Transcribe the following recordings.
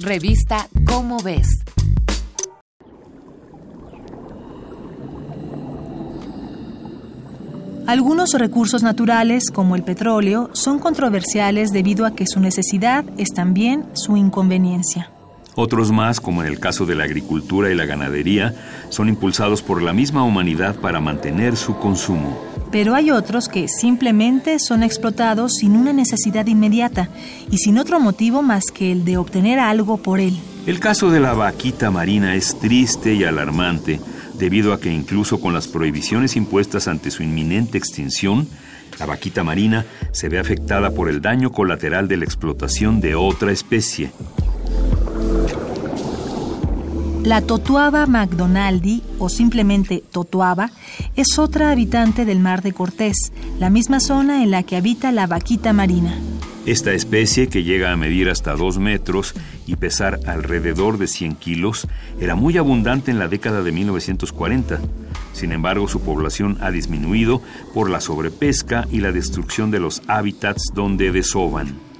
Revista Cómo ves. Algunos recursos naturales, como el petróleo, son controversiales debido a que su necesidad es también su inconveniencia. Otros más, como en el caso de la agricultura y la ganadería, son impulsados por la misma humanidad para mantener su consumo. Pero hay otros que simplemente son explotados sin una necesidad inmediata y sin otro motivo más que el de obtener algo por él. El caso de la vaquita marina es triste y alarmante, debido a que incluso con las prohibiciones impuestas ante su inminente extinción, la vaquita marina se ve afectada por el daño colateral de la explotación de otra especie. La totuaba McDonaldi, o simplemente totuaba, es otra habitante del mar de Cortés, la misma zona en la que habita la vaquita marina. Esta especie, que llega a medir hasta 2 metros y pesar alrededor de 100 kilos, era muy abundante en la década de 1940. Sin embargo, su población ha disminuido por la sobrepesca y la destrucción de los hábitats donde desoban.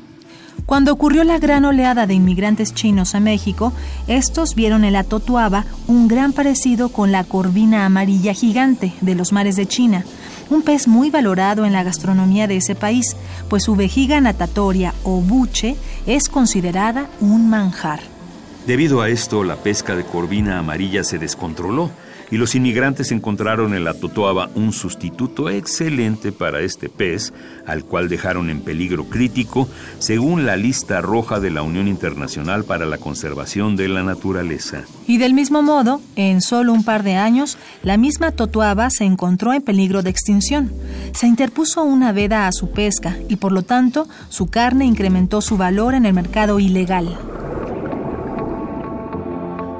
Cuando ocurrió la gran oleada de inmigrantes chinos a México, estos vieron en la totuaba un gran parecido con la corvina amarilla gigante de los mares de China, un pez muy valorado en la gastronomía de ese país, pues su vejiga natatoria o buche es considerada un manjar. Debido a esto, la pesca de corvina amarilla se descontroló y los inmigrantes encontraron en la totoaba un sustituto excelente para este pez, al cual dejaron en peligro crítico según la lista roja de la Unión Internacional para la Conservación de la Naturaleza. Y del mismo modo, en solo un par de años, la misma totoaba se encontró en peligro de extinción. Se interpuso una veda a su pesca y por lo tanto su carne incrementó su valor en el mercado ilegal.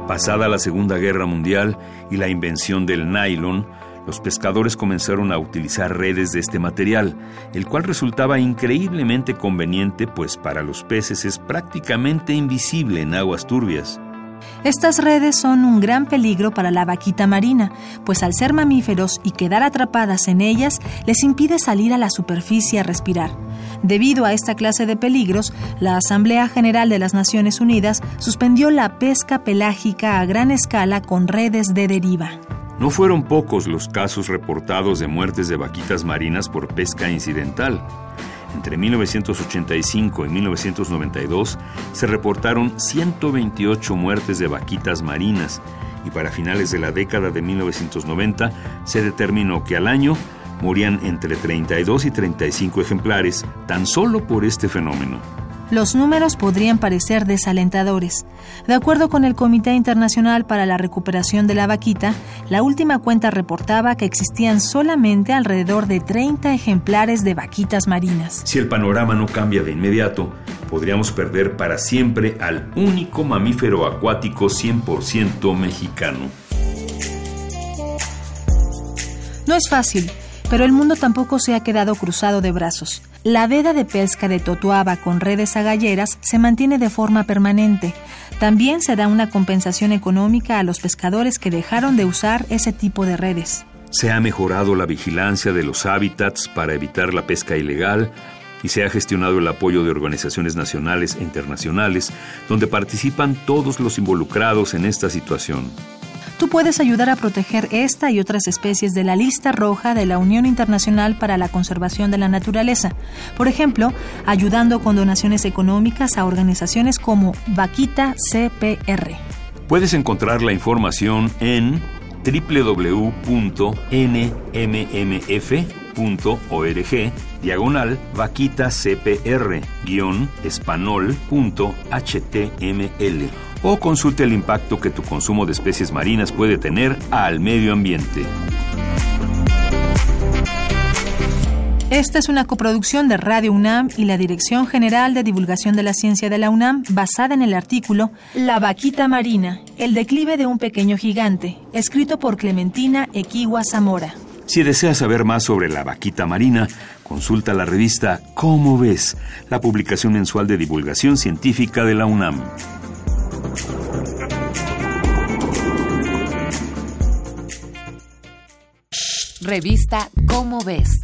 Pasada la Segunda Guerra Mundial y la invención del nylon, los pescadores comenzaron a utilizar redes de este material, el cual resultaba increíblemente conveniente, pues para los peces es prácticamente invisible en aguas turbias. Estas redes son un gran peligro para la vaquita marina, pues al ser mamíferos y quedar atrapadas en ellas les impide salir a la superficie a respirar. Debido a esta clase de peligros, la Asamblea General de las Naciones Unidas suspendió la pesca pelágica a gran escala con redes de deriva. No fueron pocos los casos reportados de muertes de vaquitas marinas por pesca incidental. Entre 1985 y 1992 se reportaron 128 muertes de vaquitas marinas y para finales de la década de 1990 se determinó que al año morían entre 32 y 35 ejemplares tan solo por este fenómeno. Los números podrían parecer desalentadores. De acuerdo con el Comité Internacional para la Recuperación de la Vaquita, la última cuenta reportaba que existían solamente alrededor de 30 ejemplares de vaquitas marinas. Si el panorama no cambia de inmediato, podríamos perder para siempre al único mamífero acuático 100% mexicano. No es fácil, pero el mundo tampoco se ha quedado cruzado de brazos. La veda de pesca de Totuaba con redes agalleras se mantiene de forma permanente. También se da una compensación económica a los pescadores que dejaron de usar ese tipo de redes. Se ha mejorado la vigilancia de los hábitats para evitar la pesca ilegal y se ha gestionado el apoyo de organizaciones nacionales e internacionales donde participan todos los involucrados en esta situación. Tú puedes ayudar a proteger esta y otras especies de la lista roja de la Unión Internacional para la Conservación de la Naturaleza. Por ejemplo, ayudando con donaciones económicas a organizaciones como Vaquita CPR. Puedes encontrar la información en www.nmmf.org diagonal vaquita cpr guion espanol.html o consulte el impacto que tu consumo de especies marinas puede tener al medio ambiente. Esta es una coproducción de Radio UNAM y la Dirección General de Divulgación de la Ciencia de la UNAM basada en el artículo La vaquita marina, el declive de un pequeño gigante, escrito por Clementina Equigua Zamora. Si deseas saber más sobre la vaquita marina, consulta la revista Cómo ves, la publicación mensual de divulgación científica de la UNAM. Revista Cómo ves.